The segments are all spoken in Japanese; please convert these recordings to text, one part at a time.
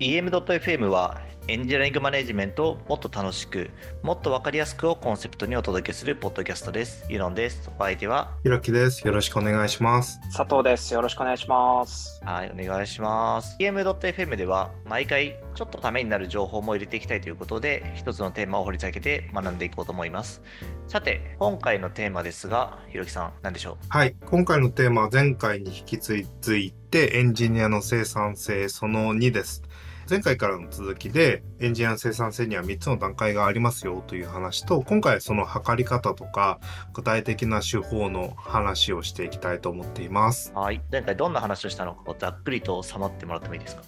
EM.FM はエンジニアリングマネジメントをもっと楽しく、もっとわかりやすくをコンセプトにお届けするポッドキャストです。ユノンです。お相手は、ひろきです。よろしくお願いします。佐藤です。よろしくお願いします。はい、お願いします。EM.FM では毎回ちょっとためになる情報も入れていきたいということで、一つのテーマを掘り下げて学んでいこうと思います。さて、今回のテーマですが、ひろきさん、何でしょう？はい。今回のテーマは前回に引き続いてエンジニアの生産性その2です。前回からの続きでエンジニアの生産性には3つの段階がありますよという話と今回その測り方とか具体的な手法の話をしていきたいと思っています。はい。前回どんな話をしたのか、ざっくりと収まってもらってもいいですか？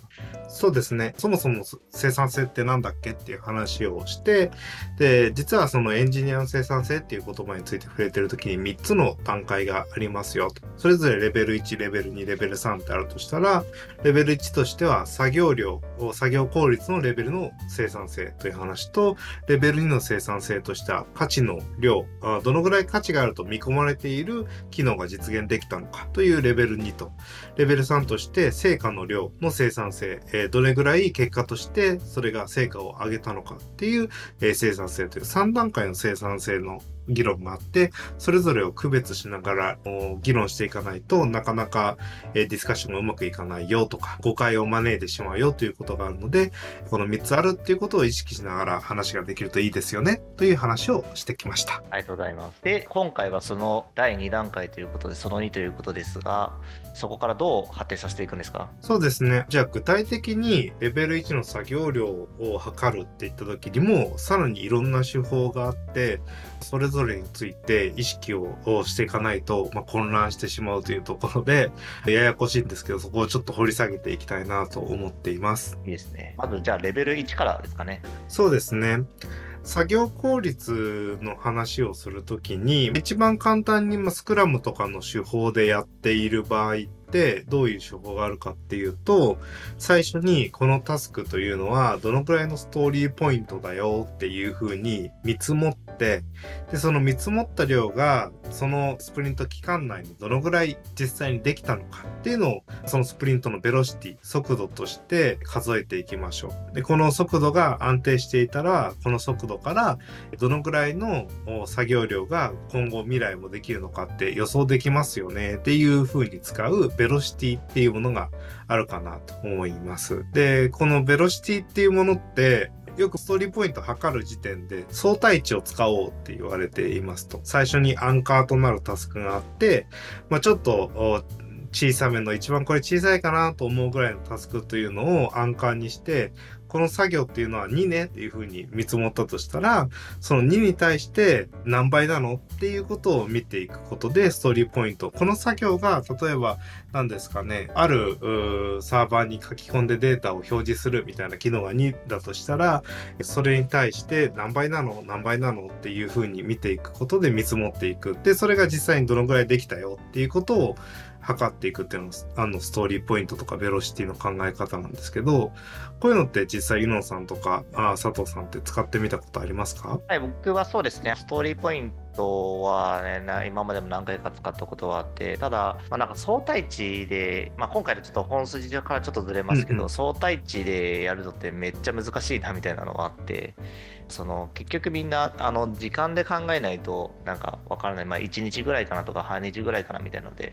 そうですね。そもそも生産性って何だっけっていう話をして、で、実はそのエンジニアの生産性っていう言葉について触れてるときに3つの段階がありますよと。それぞれレベル1、レベル2、レベル3ってあるとしたら、レベル1としては作業量、作業効率のレベルの生産性という話と、レベル2の生産性としては価値の量、どのぐらい価値があると見込まれている機能が実現できたのかというレベル2と、レベル3として成果の量の生産性、えどれぐらい結果としてそれが成果を上げたのかっていう、え生産性という3段階の生産性の議論があってそれぞれを区別しながらお議論していかないとなかなか、えーディスカッションがうまくいかないよとか誤解を招いてしまうよということがあるのでこの3つあるっていうことを意識しながら話ができるといいですよねという話をしてきました。ありがとうございます。で、今回はその第2段階ということで、その2ということですが、そこからどう発展させていくんですか？そうですね。じゃあ具体的にレベル1の作業量を測るっていった時にもさらにいろんな手法があってそれぞれについて意識をしていかないと、まあ、混乱してしまうというところでややこしいんですけどそこをちょっと掘り下げていきたいなと思っています。いいですね。まずじゃあレベル1からですかね。そうですね。作業効率の話をするときに一番簡単にまあスクラムとかの手法でやっている場合ってどういう手法があるかっていうと最初にこのタスクというのはどのくらいのストーリーポイントだよっていうふうに見積もってでその見積もった量がそのスプリント期間内にどのぐらい実際にできたのかっていうのをそのスプリントのベロシティ速度として数えていきましょう。でこの速度が安定していたらこの速度からどのぐらいの作業量が今後未来もできるのかって予想できますよねっていう風に使うベベロシティっていうものがあるかなと思います。でこのベロシティっていうものってよくストーリーポイントを測る時点で相対値を使おうって言われていますと最初にアンカーとなるタスクがあって、まあ、ちょっと小さめの一番これ小さいかなと思うぐらいのタスクというのをアンカーにしてこの作業っていうのは2ねっていうふうに見積もったとしたらその2に対して何倍なのっていうことを見ていくことでストーリーポイント。この作業が例えば何ですかねあるサーバーに書き込んでデータを表示するみたいな機能が2だとしたらそれに対して何倍なの？何倍なの？っていうふうに見ていくことで見積もっていく。でそれが実際にどのぐらいできたよっていうことを測っていくっていうのがあのストーリーポイントとかベロシティの考え方なんですけどこういうのって実際ユノンさんとかあ佐藤さんって使ってみたことありますか？はい、僕はそうですね、ストーリーポイントはね、な今までも何回か使ったことはあって、ただ、まあ、なんか相対値で、まあ、今回のちょっと本筋からちょっとずれますけど、うんうん。相対値でやるのってめっちゃ難しいなみたいなのがあって、その結局みんなあの時間で考えないとなんかわからない、まあ、1日ぐらいかなとか半日ぐらいかなみたいなので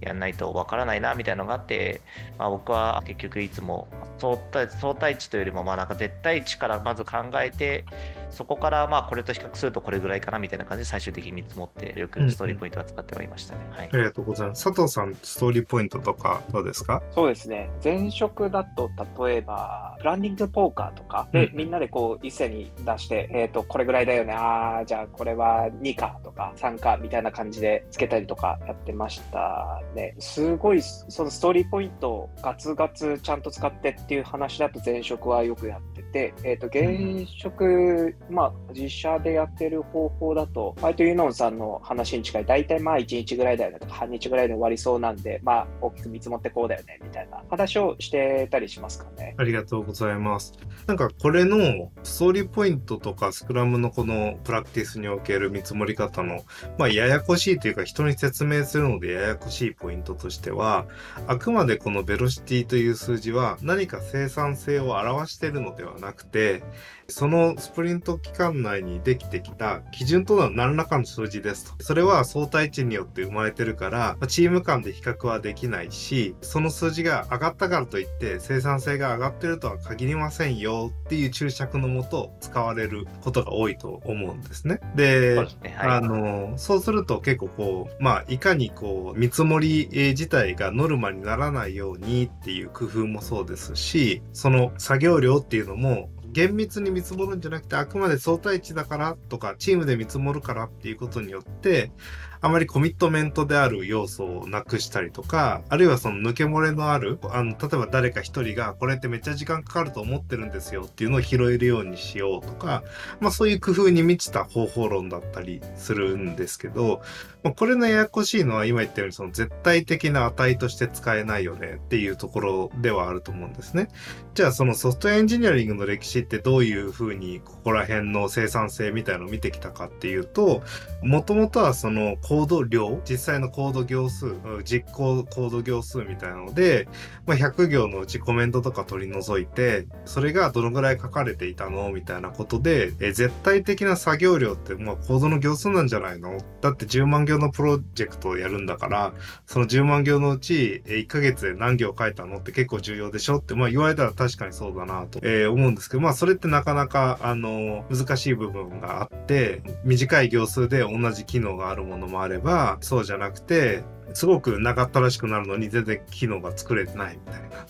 やんないとわからないなみたいなのがあって、まあ、僕は結局いつも相対相対値というよりもまあなんか絶対値からまず考えてそこからまあこれと比較するとこれぐらいかなみたいな感じで最終的に見積もってよくストーリーポイントは使ってはいましたね。はいありがとうございます佐藤さんストーリーポイントとかどうですか？そうですね。前職だと、例えば、プランニングポーカーとかで、うんみんなでこう、一斉に出して、えっ、と、これぐらいだよね。ああ、じゃあこれは2かとか3かみたいな感じでつけたりとかやってましたね。すごい、そのストーリーポイントをガツガツちゃんと使ってっていう話だと前職はよくやってて、えっ、と、現職、まあ、実社でやってる方法だと、割とユノンさんの話に近い、大体まあ1日ぐらいだよねとか、半日ぐらいで終わりそうなんで、まあ、大きく見積もってこうだよねみたいな話をしてたりしますかね。ありがとうございます。なんかこれのストーリーポイントとかスクラムのこのプラクティスにおける見積もり方の、まあややこしいというか人に説明するのでややこしいポイントとしては、あくまでこのベロシティという数字は何か生産性を表しているのではなくて、そのスプリント期間内にできてきた基準となる何らかの数字ですと。それは相対値によって生まれてるから、チーム間で比較はできないし、その数字が上がったからといって生産性が上がってるとは限りませんよっていう注釈のもと使われることが多いと思うんですね。で、そう。はい。あの、そうすると結構こう、まあ、いかにこう、見積もりえー自体がノルマにならないようにっていう工夫もそうですし、その作業量っていうのも、厳密に見積もるんじゃなくて、あくまで相対値だからとか、チームで見積もるからっていうことによって、あまりコミットメントである要素をなくしたりとか、あるいはその抜け漏れのある、あの、例えば誰か一人がこれってめっちゃ時間かかると思ってるんですよっていうのを拾えるようにしようとか、まあそういう工夫に満ちた方法論だったりするんですけど、まあ、これのややこしいのは今言ったようにその絶対的な値として使えないよねっていうところではあると思うんですね。じゃあそのソフトエンジニアリングの歴史ってどういうふうにここら辺の生産性みたいのを見てきたかっていうと、もともとはそのコード量、実際のコード行数、実行コード行数みたいなので、まあ、100行のうちコメントとか取り除いて、それがどのぐらい書かれていたのみたいなことで、え絶対的な作業量って、まあ、コードの行数なんじゃないの？だって10万行のプロジェクトをやるんだから、その10万行のうち、え1ヶ月で何行書いたのって結構重要でしょって、まあ、言われたら確かにそうだなと、え思うんですけど、まあ、それってなかなか、あの、難しい部分があって、短い行数で同じ機能があるものもあれば、そうじゃなくて、すごく長ったらしくなるのに全然機能が作れてないみたいな。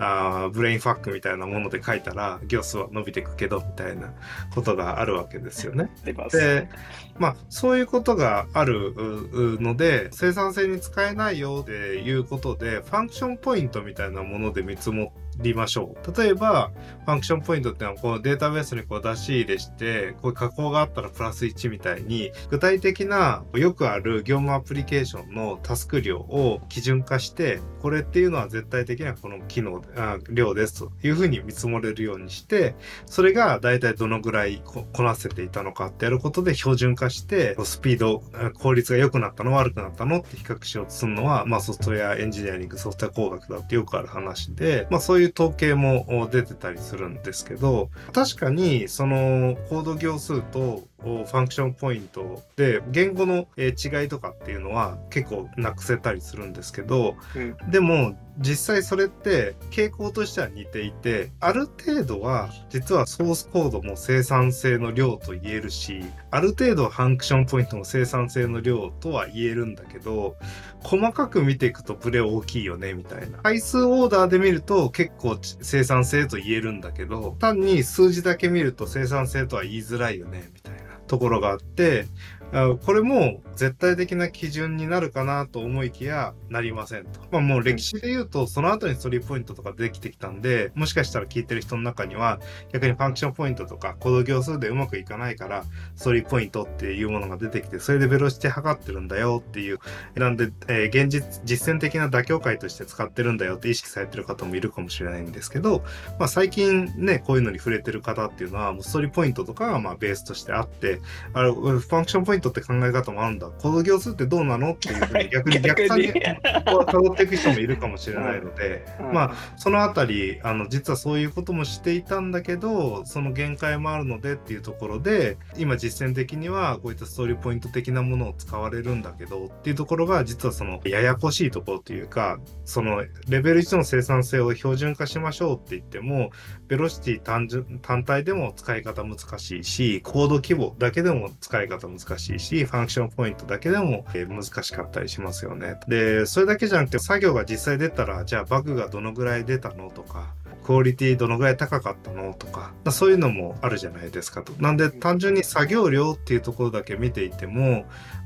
あーブレインファックみたいなもので書いたら行数は伸びていくけどみたいなことがあるわけですよね。で、まあそういうことがあるので生産性に使えないよっていうことでファンクションポイントみたいなもので見積もりましょう。例えばファンクションポイントっていうのはこうデータベースにこう出し入れしてこういう加工があったらプラス1みたいに具体的なよくある業務アプリケーションのタスク量を基準化してこれっていうのは絶対的なこの機能あ量ですというふうに見積もれるようにしてそれが大体どのぐらいこなせていたのかってやることで標準化してスピード効率が良くなったの悪くなったのって比較しようとするのは、まあ、ソフトウェアエンジニアリングソフトウェア工学だってよくある話で、まあ、そういう統計も出てたりするんですけど確かにそのコード行数とファンクションポイントで言語のえー違いとかっていうのは結構なくせたりするんですけどうん。でも実際それって傾向としては似ていてある程度は実はソースコードも生産性の量と言えるしある程度ファンクションポイントも生産性の量とは言えるんだけど細かく見ていくとブレ大きいよねみたいな。回数オーダーで見ると結構生産性と言えるんだけど単に数字だけ見ると生産性とは言いづらいよねみたいなところがあってこれも絶対的な基準になるかなと思いきやなりませんと。まあもう歴史で言うとその後にストーリーポイントとかできてきたんでもしかしたら聞いてる人の中には逆にファンクションポイントとかコード行数でうまくいかないからストーリーポイントっていうものが出てきてそれでベロシティ測ってるんだよっていうなんで、えー現実実践的な妥協解として使ってるんだよって意識されてる方もいるかもしれないんですけど、まあ、最近ねこういうのに触れてる方っていうのはもうストーリーポイントとかがまあベースとしてあってあれファンクションポイントって考え方もあるんだ。コード行数ってどうなのっていうふうに逆に逆算に。逆に辿っていく人もいるかもしれないので、うん。まあそのあたりあの実はそういうこともしていたんだけどその限界もあるのでっていうところで今実践的にはこういったストーリーポイント的なものを使われるんだけどっていうところが実はそのややこしいところというかそのレベル1の生産性を標準化しましょうって言ってもベロシティ単純単体でも使い方難しいしコード規模だけでも使い方難しいしいしファンクションポイントだけでもえ難しかったりしますよね。でそれだけじゃなくて作業が実際出たらじゃあバグがどのぐらい出たのとかクオリティどのぐらい高かったのとかそういうのもあるじゃないですかと。なんで単純に作業量っていうところだけ見ていても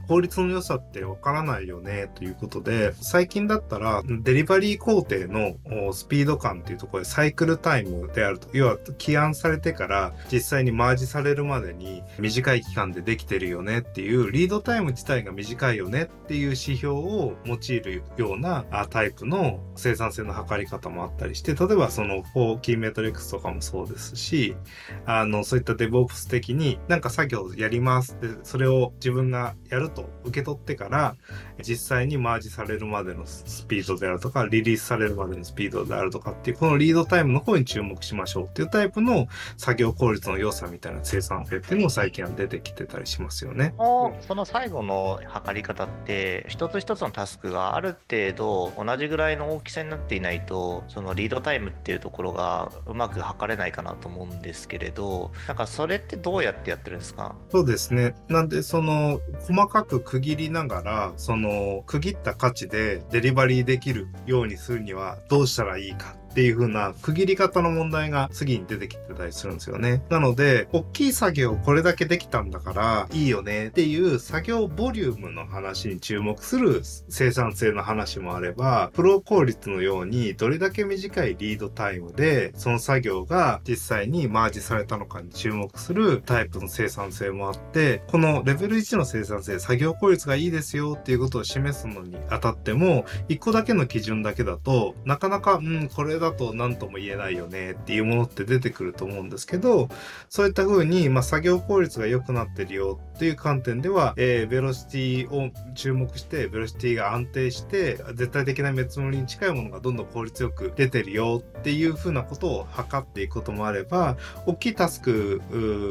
効率の良さってわからないよねということで最近だったらデリバリー工程のスピード感っていうところでサイクルタイムであると要は起案されてから実際にマージされるまでに短い期間でできてるよねっていうリードタイム自体が短いよねっていう指標を用いるようなタイプの生産性の測り方もあったりして例えばそのの4キーメトリックスとかもそうですしあのそういった DevOps 的になんか作業やりますでそれを自分がやるとと受け取ってから実際にマージされるまでのスピードであるとかリリースされるまでのスピードであるとかっていうこのリードタイムの方に注目しましょうっていうタイプの作業効率の良さみたいな生産性っていうのも最近は出てきてたりしますよね。その最後の測り方って一つ一つのタスクがある程度同じぐらいの大きさになっていないとそのリードタイムっていうところがうまく測れないかなと思うんですけれどなんかそれってどうやってやってるんですか？そうですね。なんでその細かく区切りながらその区切った価値でデリバリーできるようにするにはどうしたらいいかっていう風な区切り方の問題が次に出てきてたりするんですよね。なので、大きい作業をこれだけできたんだからいいよねっていう作業ボリュームの話に注目する生産性の話もあれば、プロ効率のようにどれだけ短いリードタイムでその作業が実際にマージされたのかに注目するタイプの生産性もあって、このレベル1の生産性、作業効率がいいですよっていうことを示すのにあたっても、1個だけの基準だけだと、なかなか、うん、これだと何とも言えないよねっていうものって出てくると思うんですけど、そういった風に、まあ、作業効率が良くなってるよっていう観点では、えー、ベロシティを注目して、ベロシティが安定して、絶対的な見積もりに近いものがどんどん効率よく出てるよっていう風なことを測っていくこともあれば、大きいタスク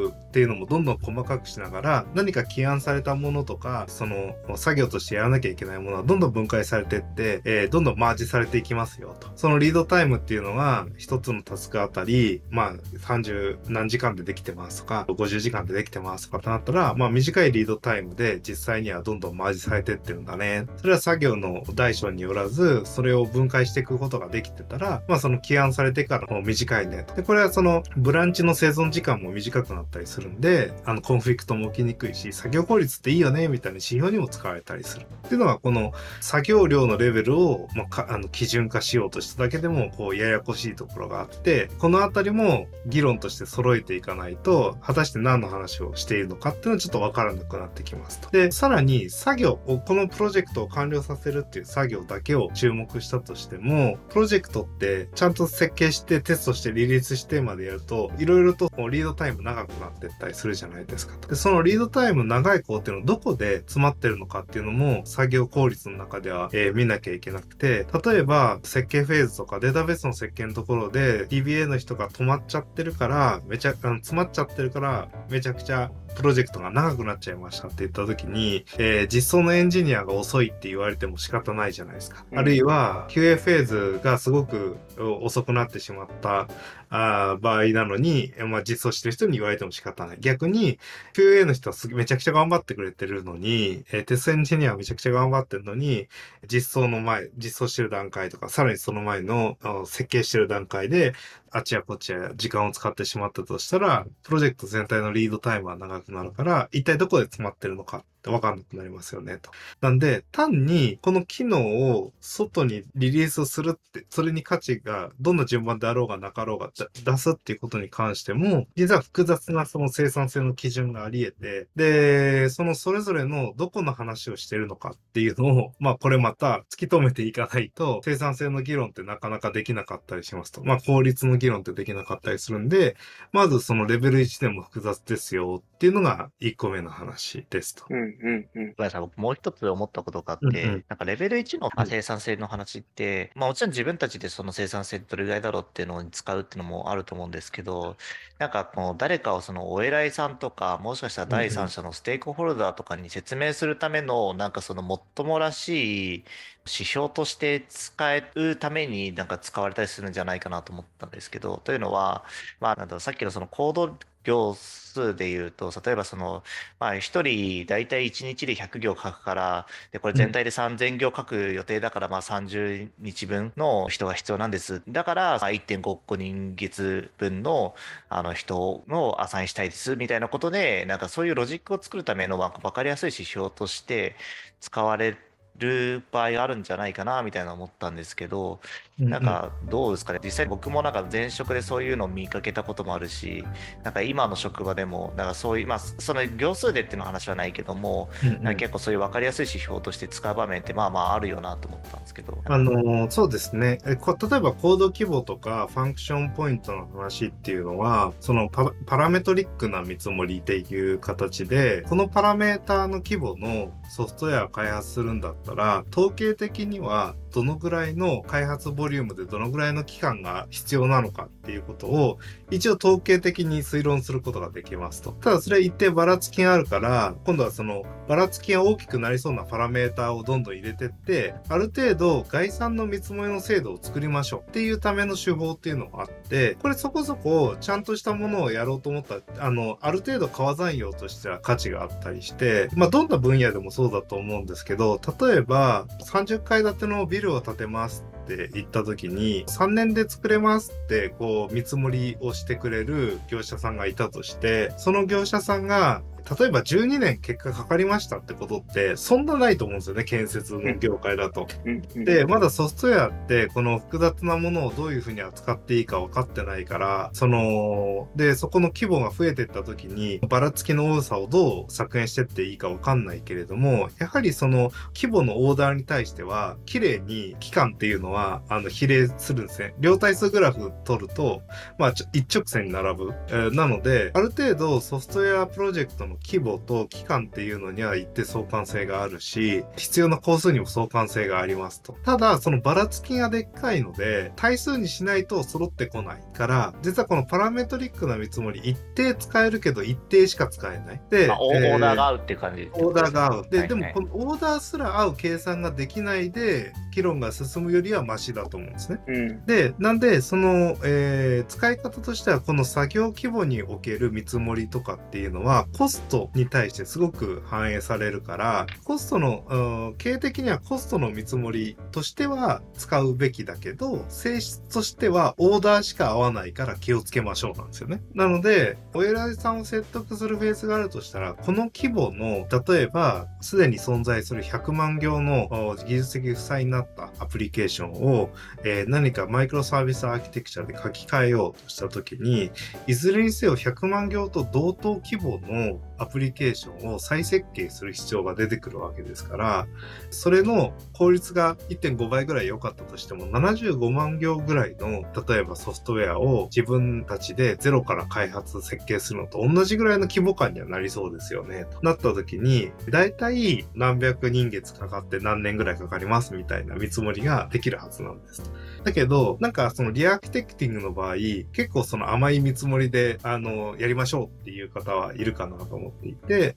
っていうのもどんどん細かくしながら、何か起案されたものとか、その作業としてやらなきゃいけないものはどんどん分解されてって、えー、どんどんマージされていきますよと。そのリードタイムっていうのは、一つのタスクあたり、まあ30何時間でできてますとか、50時間でできてますとかってなったら、まあ短いリードタイムで実際にはどんどんマージされてってるんだね。それは作業の大小によらず、それを分解していくことができてたら、まあその起案されてからも短いねと。で、これはそのブランチの生存時間も短くなったりするんで、あのコンフリクトも起きにくいし、作業効率っていいよね、みたいな指標にも使われたりする。っていうのは、この作業量のレベルを、まあ、あの基準化しようとしただけでも、こう、ややこしいところがあって、このあたりも議論として揃えていかないと、果たして何の話をしているのかっていうのはちょっとわからなくなってきますと。で、さらに作業を、このプロジェクトを完了させるっていう作業だけを注目したとしても、プロジェクトってちゃんと設計してテストしてリリースしてまでやると、いろいろとリードタイム長くなってったりするじゃないですかと。で、そのリードタイム長い工程のどこで詰まってるのかっていうのも作業効率の中では、えー、見なきゃいけなくて、例えば設計フェーズとかデータベースの設計のところで DBA の人が止まっちゃってるから、めちゃ、あの詰まっちゃってるから、めちゃくちゃプロジェクトが長くなっちゃいましたって言った時に、えー、実装のエンジニアが遅いって言われても仕方ないじゃないですか。あるいは QA フェーズがすごく遅くなってしまったあ場合なのに、まあ、実装してる人に言われても仕方ない。逆に、QA の人はめちゃくちゃ頑張ってくれてるのに、えー、テストエンジニアはめちゃくちゃ頑張ってるのに、実装の前、実装してる段階とか、さらにその前の設計してる段階で、あちやこちや時間を使ってしまったとしたら、プロジェクト全体のリードタイムは長くなるから、一体どこで詰まってるのかってわかんなくなりますよね、と。なんで、単にこの機能を外にリリースするって、それに価値がどんな順番であろうがなかろうが出すっていうことに関しても、実は複雑なその生産性の基準があり得て、で、そのそれぞれのどこの話をしてるのかっていうのを、まあこれまた突き止めていかないと、生産性の議論ってなかなかできなかったりしますと。まあ効率の議論ってできなかったりするんで、まずそのレベル1でも複雑ですよっていうのが1個目の話ですと。うんうんうん。ごめんなさい、僕もう一つ思ったことがあって、うんうん、なんかレベル1の生産性の話って、まあもちろん自分たちでその生産性どれぐらいだろうっていうのに使うっていうのもあると思うんですけど、なんかこの誰かをそのお偉いさんとか、もしかしたら第三者のステークホルダーとかに説明するための、なんかそのもっともらしい指標として使えるためになんか使われたりするんじゃないかなと思ったんですけど、というのは、まあなんだろう、さっきのそのコード行数で言うと、例えばその、まあ、1人大体1日で100行書くから、で、これ全体で3000行書く予定だから、まあ30日分の人が必要なんです。だから、まあ、1.5個人月分のあの人のアサインしたいです、みたいなことで、なんかそういうロジックを作るための、まあ、わかりやすい指標として使われる場合があるんじゃないかなみたいな思ったんですけど、うんなんかどうですかね？実際僕もなんか前職でそういうのを見かけたこともあるしなんか今の職場でもなんかそういうまあその行数でっていうの話はないけども、うんうんなんか結構そういう分かりやすい指標として使う場面ってまあまああるよなと思ったんですけど。あのーそうですね。えこ例えばコード規模とかファンクションポイントの話っていうのは、そのパパラメトリックな見積もりっていう形で、このパラメーターの規模のソフトウェアを開発するんだったら、統計的にはどのぐらいの開発ボリュームでどのぐらいの期間が必要なのかっていうことを一応統計的に推論することができますと。ただそれは一定ばらつきがあるから、今度はそのばらつきが大きくなりそうなパラメーターをどんどん入れてって、ある程度概算の見積もりの制度を作りましょうっていうための手法っていうのがあって、これそこそこちゃんとしたものをやろうと思ったら、あの、ある程度川山用としては価値があったりして、まあどんな分野でもそうだと思うんですけど、例えば30階建てのビルを建てますってって言った時に3年で作れますってこう見積もりをしてくれる業者さんがいたとしてその業者さんが例えば12年結果かかりましたってことってそんなないと思うんですよね建設の業界だと。でまだソフトウェアってこの複雑なものをどういうふうに扱っていいか分かってないからそのでそこの規模が増えていった時にばらつきの多さをどう削減してっていいか分かんないけれどもやはりその規模のオーダーに対しては綺麗に期間っていうのはあの比例するんですね。両対数グラフ取るとまあ一直線に並ぶ、えーなのである程度ソフトウェアプロジェクトの規模と期間っていうのには一定相関性があるし必要な工数にも相関性がありますと。ただそのばらつきがでっかいので対数にしないと揃ってこないから実はこのパラメトリックな見積もり一定使えるけど一定しか使えない。で、まあ、オえーダーが合うっていう感じオーダーが合う。で、はいはいでもこのオーダーすら合う計算ができないで、議論が進むよりはマシだと思うんですね。うんで、なんで、その、えー使い方としては、この作業規模における見積もりとかっていうのは、コストに対してすごく反映されるから、コストの、経営的にはコストの見積もりとしては使うべきだけど、性質としてはオーダーしか合わないから気をつけましょうなんですよね。なので、お偉いさんを説得するフェースがあるとしたら、この規模の、例えば、すでに存在する100万行の技術的負債になったアプリケーションを、えー何かマイクロサービスアーキテクチャで書き換えようとしたときに、いずれにせよ100万行と同等規模のアプリケーションを再設計する必要が出てくるわけですから、それの効率が1.5倍ぐらい良かったとしても、75万行ぐらいの、例えばソフトウェアを自分たちでゼロから開発設計するのと同じぐらいの規模感にはなりそうですよね。となった時に、だいたい何百人月かかって何年ぐらいかかりますみたいな見積もりができるはずなんです。だけど、なんかそのリアーキテクティングの場合、結構その甘い見積もりで、あの、やりましょうっていう方はいるかなと思っていて、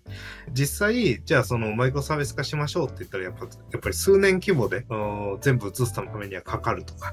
実際、じゃあそのマイクロサービス化しましょうって言ったら、やっぱ、やっぱり数年規模で、全部移すためにはかかるとか、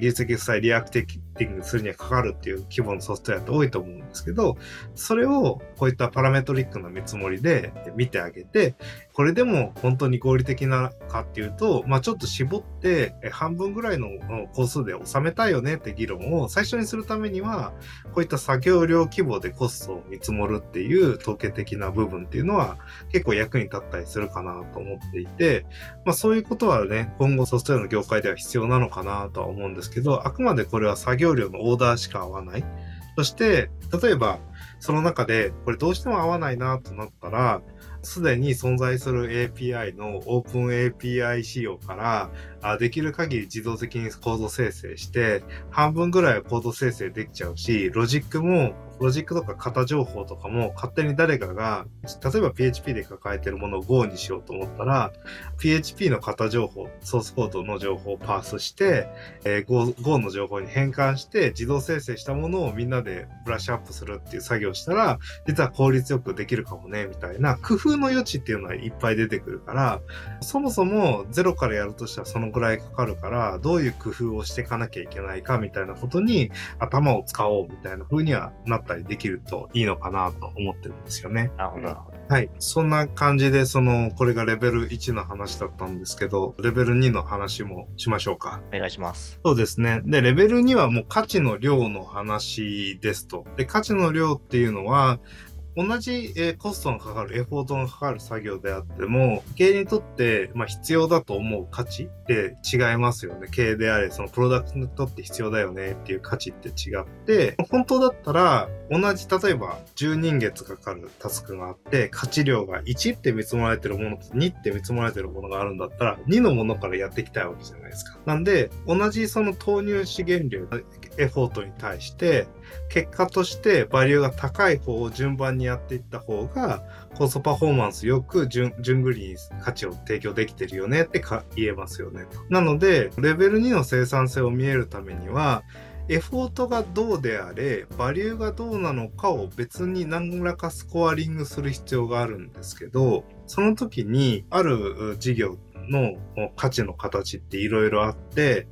技術的負債リアクティティングするにはかかるっていう規模のソフトウェアって多いと思うんですけど、それをこういったパラメトリックな見積もりで見てあげて、これでも本当に合理的なかっていうと、まあちょっと絞って半分ぐらいのうん工数で収めたいよねって議論を最初にするためには、こういった作業量規模でコストを見積もるっていう統計的な部分っていうのは結構役に立ったりするかなと思っていて、まあそういうことはね、今後ソフトウェアの業界では必要なのかなとは思うんですけど、あくまでこれは作業量のオーダーしか合わない。そして、例えば、その中で、これどうしても合わないなとなったら、すでに存在する API の OpenAPI 仕様から、あできる限り自動的にコード生成して、半分ぐらいはコード生成できちゃうし、ロジックも、ロジックとか型情報とかも勝手に誰かが、例えば PHP で抱えてるものを Go にしようと思ったら、PHP の型情報、ソースコードの情報をパースして、えー Go, Go の情報に変換して自動生成したものをみんなでブラッシュアップするっていう作業したら、実は効率よくできるかもね、みたいな工夫の余地っていうのはいっぱい出てくるから、そもそもゼロからやるとしたらそのぐらいかかるから、どういう工夫をしていかなきゃいけないかみたいなことに頭を使おうみたいな風にはなってたりできるといいのかなと思ってるんですよね。なるほど。はい。そんな感じで、その、これがレベル1の話だったんですけど、レベル2の話もしましょうか。お願いします。そうですね。で、レベル2はもう価値の量の話ですと。で、価値の量っていうのは、同じ、えーコストがかかる、エフォートがかかる作業であっても、経営にとって、まあ、必要だと思う価値って違いますよね。経営であれ、そのプロダクトにとって必要だよねっていう価値って違って、本当だったら、同じ、例えば10人月かかるタスクがあって、価値量が1って見積もられてるものと2って見積もられてるものがあるんだったら、2のものからやっていきたいわけじゃないですか。なんで、同じその投入資源量、エフォートに対して、結果としてバリューが高い方を順番にやっていった方がコストパフォーマンスよく順順繰りに価値を提供できてるよねってか言えますよね。なのでレベル2の生産性を見えるためにはエフォートがどうであれバリューがどうなのかを別に何らかスコアリングする必要があるんですけどその時にある事業の価値の形っていろいろあって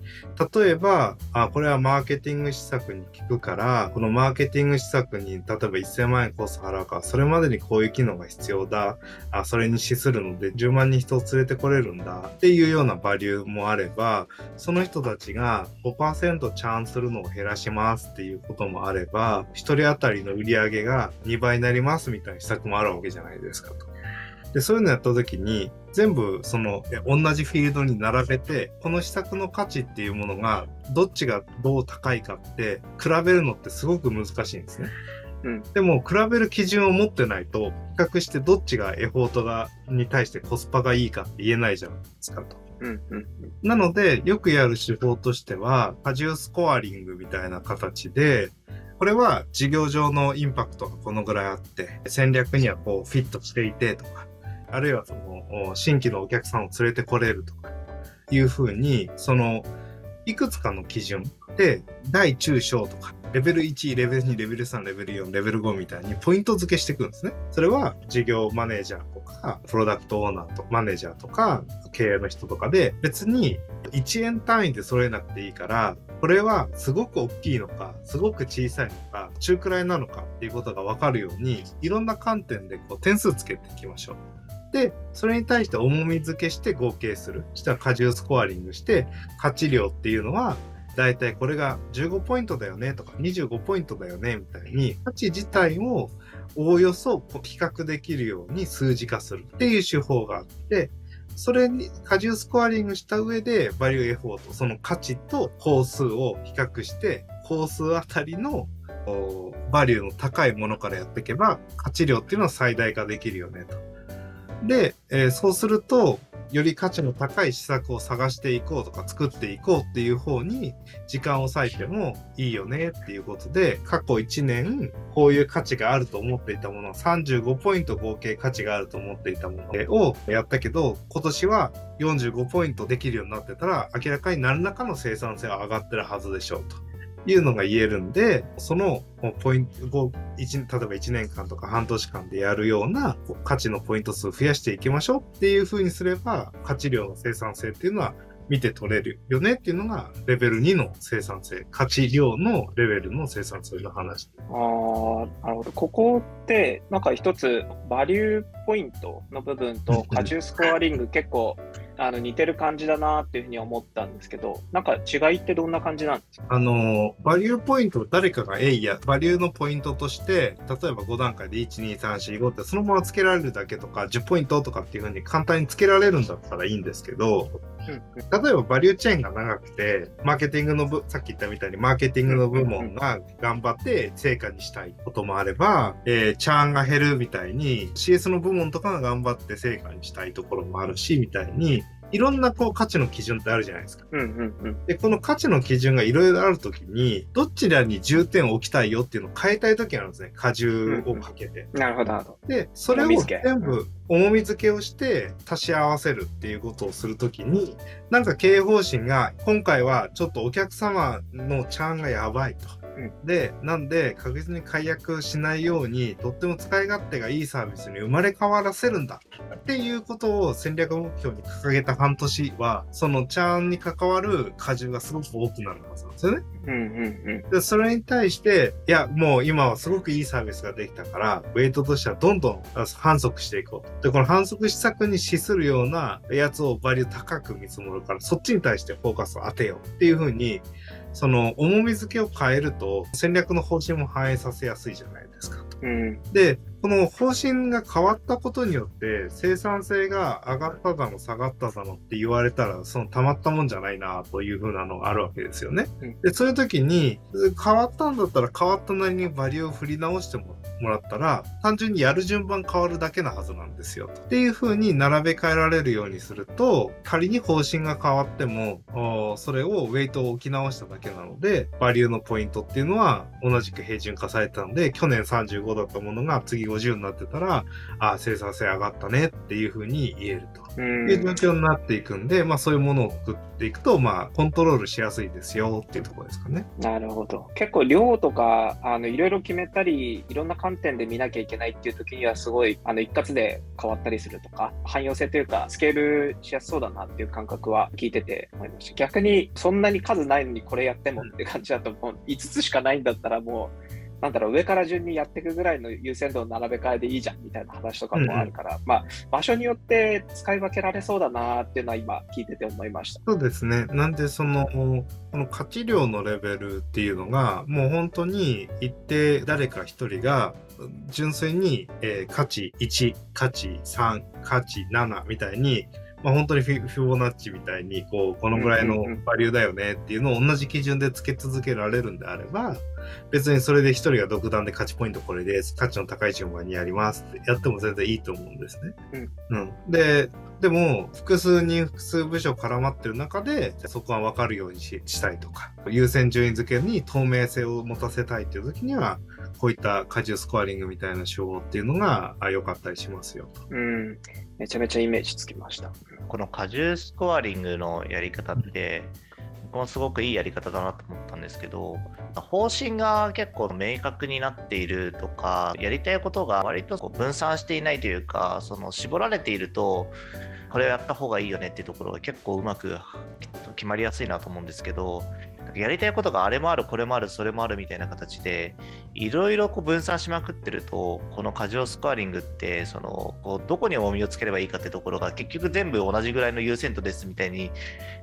例えば、あ、これはマーケティング施策に効くから、このマーケティング施策に例えば1000万円コスト払うか、それまでにこういう機能が必要だ。あ、それに資するので10万人人を連れてこれるんだ。っていうようなバリューもあれば、その人たちが5%チャーンするのを減らしますっていうこともあれば、1人当たりの売り上げが2倍になりますみたいな施策もあるわけじゃないですかと。で、そういうのやった時に、全部そのえ同じフィールドに並べて、この施策の価値っていうものが、どっちがどう高いかって、比べるのってすごく難しいんですね。うんでも、比べる基準を持ってないと、比較してどっちがエフォートが、に対してコスパがいいかって言えないじゃないですかと。うんうんなので、よくやる手法としては、過重スコアリングみたいな形で、これは事業上のインパクトがこのぐらいあって、戦略にはこうフィットしていてとか、あるいはその新規のお客さんを連れてこれるとか、いうふうに、その、いくつかの基準で、大中小とか、レベル1、レベル2、レベル3、レベル4、レベル5みたいにポイント付けしていくんですね。それは事業マネージャーとか、プロダクトオーナーとマネージャーとか、経営の人とかで、別に1円単位で揃えなくていいから、これはすごく大きいのか、すごく小さいのか、中くらいなのかっていうことがわかるように、いろんな観点でこう点数つけていきましょう。で、それに対して重み付けして合計する。そしたら過重スコアリングして、価値量っていうのは、だいたいこれが15ポイントだよねとか25ポイントだよねみたいに価値自体をおおよそこう比較できるように数字化するっていう手法があってそれに過重スコアリングした上でバリューエフォートその価値と工数を比較して工数あたりのバリューの高いものからやっていけば価値量っていうのは最大化できるよねと。で、えーそうするとより価値の高い施策を探していこうとか作っていこうっていう方に時間を割いてもいいよねっていうことで過去1年こういう価値があると思っていたもの35ポイント合計価値があると思っていたものをやったけど今年は45ポイントできるようになってたら明らかに何らかの生産性は上がってるはずでしょうと。いうのが言えるんで、そのポイントを一例えば1年間とか半年間でやるような価値のポイント数を増やしていきましょうっていう風にすれば、価値量の生産性っていうのは見て取れるよねっていうのが、レベル2の生産性、価値量のレベルの生産性の話。ああ、なるほど。ここって、なんか一つ、バリューポイントの部分と 過重スコアリング結構あの似てる感じだなっていうふうに思ったんですけど、なんか違いってどんな感じなんですか？あの、バリューポイントを誰かがえいや、バリューのポイントとして、例えば5段階で1、2、3、4、5ってそのままつけられるだけとか、10ポイントとかっていう風に簡単につけられるんだったらいいんですけど、例えばバリューチェーンが長くて、マーケティングの部、さっき言ったみたいにマーケティングの部門が頑張って成果にしたいこともあれば、えーチャーンが減るみたいに CS の部門とかが頑張って成果にしたいところもあるし、みたいに、いろんなこう価値の基準ってあるじゃないですか。うんうんうん。で、この価値の基準がいろいろあるときに、どちらに重点を置きたいよっていうのを変えたいときがあるんですね。荷重をかけて。なるほど、なるほど。で、それを全部重み付けをして足し合わせるっていうことをするときに、なんか経営方針が、今回はちょっとお客様のチャーンがやばいと。うんで、なんで確実に解約しないように、とっても使い勝手がいいサービスに生まれ変わらせるんだっていうことを戦略目標に掲げた半年は、そのチャーンに関わる荷重がすごく多くなるはずなんですよね。うんうんで、それに対して、いや、もう今はすごくいいサービスができたから、ウェイトとしてはどんどんあ反則していこうと。で、この反則施策に資するようなやつをバリュー高く見積もるから、そっちに対してフォーカスを当てようっていうふうに、その重み付けを変えると、戦略の方針も反映させやすいじゃないですか。うん。うん。で、この方針が変わったことによって生産性が上がっただの下がっただのって言われたらそのたまったもんじゃないなというふうなのがあるわけですよね。うんでそういう時に変わったんだったら変わったなりにバリューを振り直してもらったら単純にやる順番変わるだけなはずなんですよ。っていうふうに並べ替えられるようにすると仮に方針が変わってもおそれをウェイトを置き直しただけなのでバリューのポイントっていうのは同じく平準化されてたので去年35だったものが次50になってたらあ生産性上がったねっていうふうに言えると。うんいう状況になっていくんで、まあそういうものを作っていくと、まあコントロールしやすいですよっていうところですかね。なるほど。結構量とか、あの、いろいろ決めたり、いろんな観点で見なきゃいけないっていう時には、すごい、あの、一括で変わったりするとか、汎用性というか、スケールしやすそうだなっていう感覚は聞いてて思いました。逆に、そんなに数ないのにこれやってもって感じだと、もう5つしかないんだったら、もう、なんだろう、上から順にやっていくぐらいの優先度を並べ替えでいいじゃんみたいな話とかもあるから、まあ、場所によって使い分けられそうだなっていうのは今聞いてて思いました。そうですね。なんでその、この価値量のレベルっていうのが、もう本当に一定誰か一人が、純粋に、えー価値1、価値3、価値7みたいに、まあ、本当にフィフィボナッチみたいに、こう、このぐらいのうんうんうんバリューだよねっていうのを同じ基準でつけ続けられるんであれば、別にそれで一人が独断で価値ポイントこれです。価値の高い順番にやりますってやっても全然いいと思うんですね。うん。で、でも、複数人、複数部署絡まってる中で、そこは分かるようにししたいとか、優先順位付けに透明性を持たせたいっていう時には、こういった荷重スコアリングみたいな手法っていうのがあ良かったりしますよと。うん。めちゃめちゃイメージつきました。この荷重スコアリングのやり方って、僕もすごくいいやり方だなと思ったんですけど、方針が結構明確になっているとか、やりたいことが割とこう分散していないというか、その絞られていると、これをやった方がいいよねっていうところが結構うまく決まりやすいなと思うんですけど、やりたいことがあれもある、これもある、それもあるみたいな形で、いろいろこう分散しまくってると、この過剰スコアリングって、そのこうどこに重みをつければいいかってところが結局全部同じぐらいの優先度ですみたいに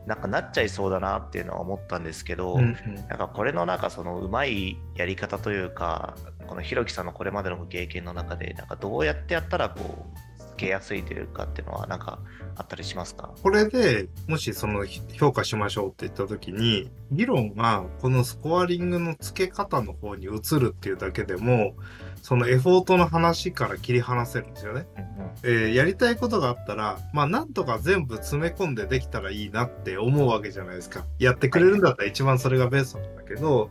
なんかなっちゃいそうだなっていうのは思ったんですけど、うんなんかこれのなんかそのうまいやり方というか、このひろきさんのこれまでのご経験の中で、なんかどうやってやったらこう、つけやすいというかっていうのはなんかあったりしますか？これでもしその評価しましょうって言った時に、議論がこのスコアリングの付け方の方に移るっていうだけでも、そのエフォートの話から切り離せるんですよね。えーやりたいことがあったら、まあなんとか全部詰め込んでできたらいいなって思うわけじゃないですか。やってくれるんだったら一番それがベストなんだけど、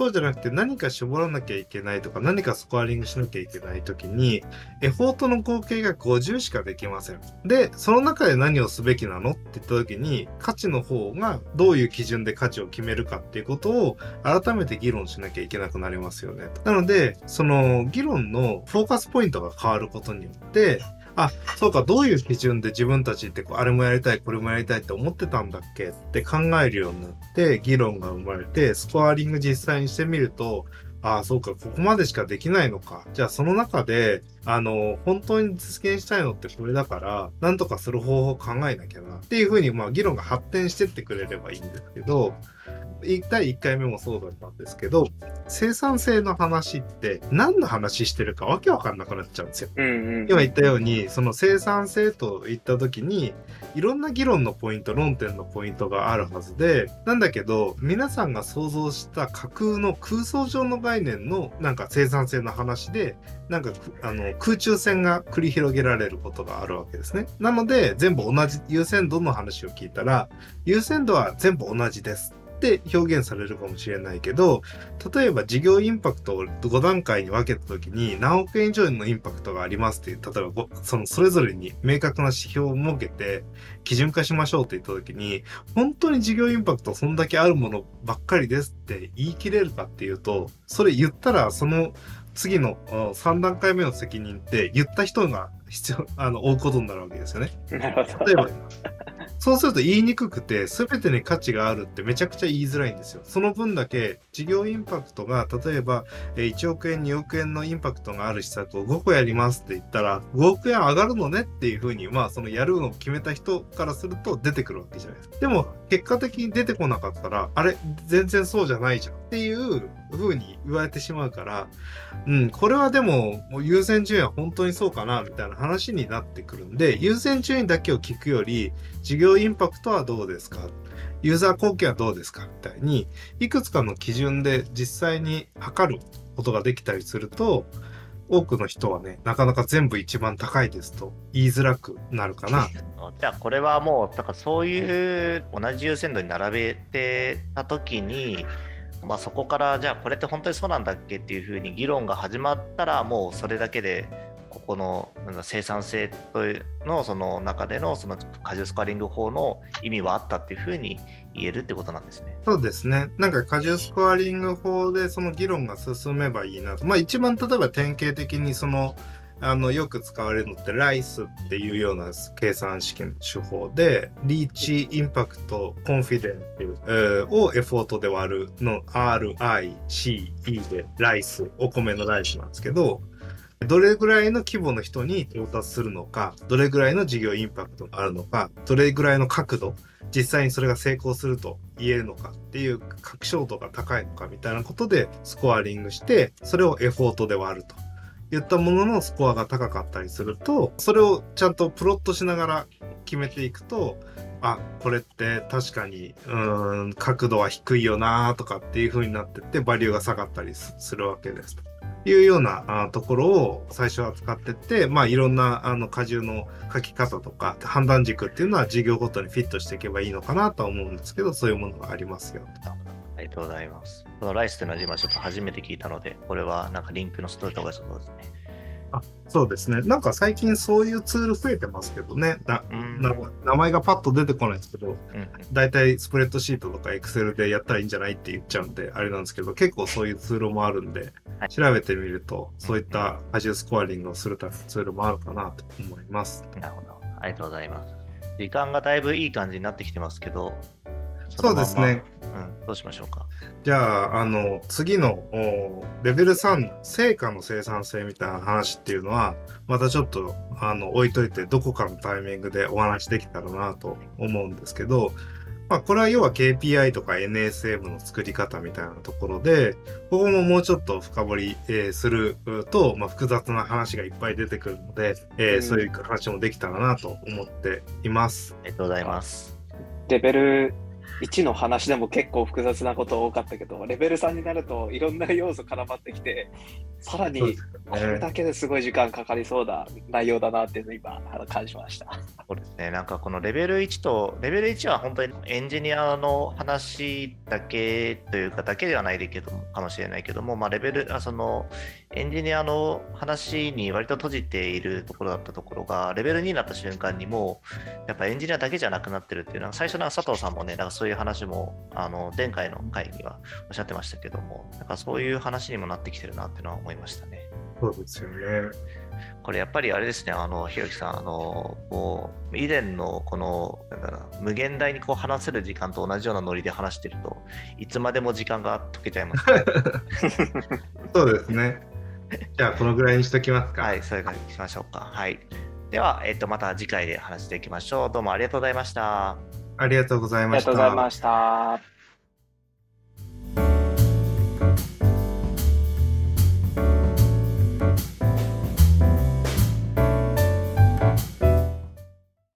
そうじゃなくて何か絞らなきゃいけないとか何かスコアリングしなきゃいけない時に、エフォートの合計が50しかできません。で、その中で何をすべきなのって言った時に、価値の方がどういう基準で価値を決めるかっていうことを改めて議論しなきゃいけなくなりますよね。なので、その議論のフォーカスポイントが変わることによって、あ、そうか、どういう基準で自分たちってこうあれもやりたい、これもやりたいって思ってたんだっけ？って考えるようになって、議論が生まれて、スコアリング実際にしてみると、ああ、そうか、ここまでしかできないのか。じゃあその中で、あの、本当に実現したいのってこれだから、なんとかする方法を考えなきゃな。っていうふうに、まあ議論が発展してってくれればいいんですけど、1第1回目もそうだったんですけど、生産性の話って何の話してるかわけわかんなくなっちゃうんですよ。うんうん。今言ったようにその生産性といった時にいろんな議論のポイント論点のポイントがあるはずでなんだけど皆さんが想像した架空の空想上の概念のなんか生産性の話でなんかくあの空中戦が繰り広げられることがあるわけですね。なので全部同じ優先度の話を聞いたら優先度は全部同じです。って表現されるかもしれないけど例えば事業インパクトを5段階に分けた時に何億円以上のインパクトがありますっていう例えばごそのそれぞれに明確な指標を設けて基準化しましょうって言った時に本当に事業インパクトそんだけあるものばっかりですって言い切れるかっていうとそれ言ったらその次の3段階目の責任って言った人が必要あの負うことになるわけですよね。例えばそうすると言いにくくて全てに価値があるってめちゃくちゃ言いづらいんですよ。その分だけ事業インパクトが例えば1億円2億円のインパクトがある施策を5個やりますって言ったら5億円上がるのねっていうふうにまあそのやるのを決めた人からすると出てくるわけじゃないですか。でも結果的に出てこなかったらあれ全然そうじゃないじゃんっていう風に言われてしまうから、うん、これはでももう優先順位は本当にそうかなみたいな話になってくるんで優先順位だけを聞くより事業インパクトはどうですか？ユーザー貢献はどうですかみたいにいくつかの基準で実際に測ることができたりすると多くの人はねなかなか全部一番高いですと言いづらくなるかな。じゃあこれはもうだからそういう同じ優先度に並べてた時に、まあ、そこからじゃあこれって本当にそうなんだっけっていうふうに議論が始まったらもうそれだけでここのなんだ生産性というのその中でのその過重スコアリング法の意味はあったっていうふうに言えるってことなんですね。そうですね。なんか過重スコアリング法でその議論が進めばいいなと。まあ一番例えば典型的にそのあのよく使われるのってライスっていうような計算式の手法でリーチインパクトコンフィデンっていう、えーをエフォートで割るの RICE でライスお米のライスなんですけどどれぐらいの規模の人に到達するのかどれぐらいの事業インパクトがあるのかどれぐらいの角度実際にそれが成功すると言えるのかっていう確証度が高いのかみたいなことでスコアリングしてそれをエフォートで割ると。言ったもののスコアが高かったりするとそれをちゃんとプロットしながら決めていくとあこれって確かにうん角度は低いよなとかっていう風になってってバリューが下がったりするわけですと。いうようなあところを最初は使ってって、まあ、いろんなあの荷重の書き方とか判断軸っていうのは事業ごとにフィットしていけばいいのかなとは思うんですけどそういうものがありますよと。ありがとうございます。このライスというのは今ちょっと初めて聞いたので、これはなんかリンクのストーリーとかそうですね。そうですね。なんか最近そういうツール増えてますけどね。名前がパッと出てこないですけど、うんだいたいスプレッドシートとかエクセルでやったらいいんじゃないって言っちゃうんで、あれなんですけど、結構そういうツールもあるんで、はい調べてみると、そういった荷重スコアリングをするためのツールもあるかなと思います。なるほど。ありがとうございます。時間がだいぶいい感じになってきてますけど、そうですね。うん、どうしましょうか。じゃあ、あの、次のおレベル3、成果の生産性みたいな話っていうのは、またちょっと、あの、置いといて、どこかのタイミングでお話できたらなと思うんですけど、まあ、これは要は KPI とか NSM の作り方みたいなところで、ここももうちょっと深掘り、えーすると、まあ、複雑な話がいっぱい出てくるので、えーうんそういう話もできたらなと思っています。ありがとうございます。レベル1の話でも結構複雑なこと多かったけど、レベル3になるといろんな要素絡まってきて、さらにこれだけですごい時間かかりそうな内容だなっていうのを今感じました。そうですね。なんかこのレベル1と、レベル1は本当にエンジニアの話だけというか、だけではないけどかもしれないけども、まあ、レベル、あそのエンジニアの話に割と閉じているところだったところが、レベル2になった瞬間にもう、やっぱエンジニアだけじゃなくなってるっていうのは、最初の佐藤さんもね、なんかそういう話も、あの、前回の回にはおっしゃってましたけども、なんかそういう話にもなってきてるなっていうのは思いましたね。そうですよね。これやっぱりあれですね、あの、ひろきさん、あの、もう、以前のこの、なんだろ無限大にこう話せる時間と同じようなノリで話してると、いつまでも時間が解けちゃいます、ね。そうですね。じゃあ、このぐらいにしときますか。はい、そういう感じにしましょうか。はい。では、えっと、また次回で話していきましょう。どうもありがとうございました。ありがとうございありました。がとうございました。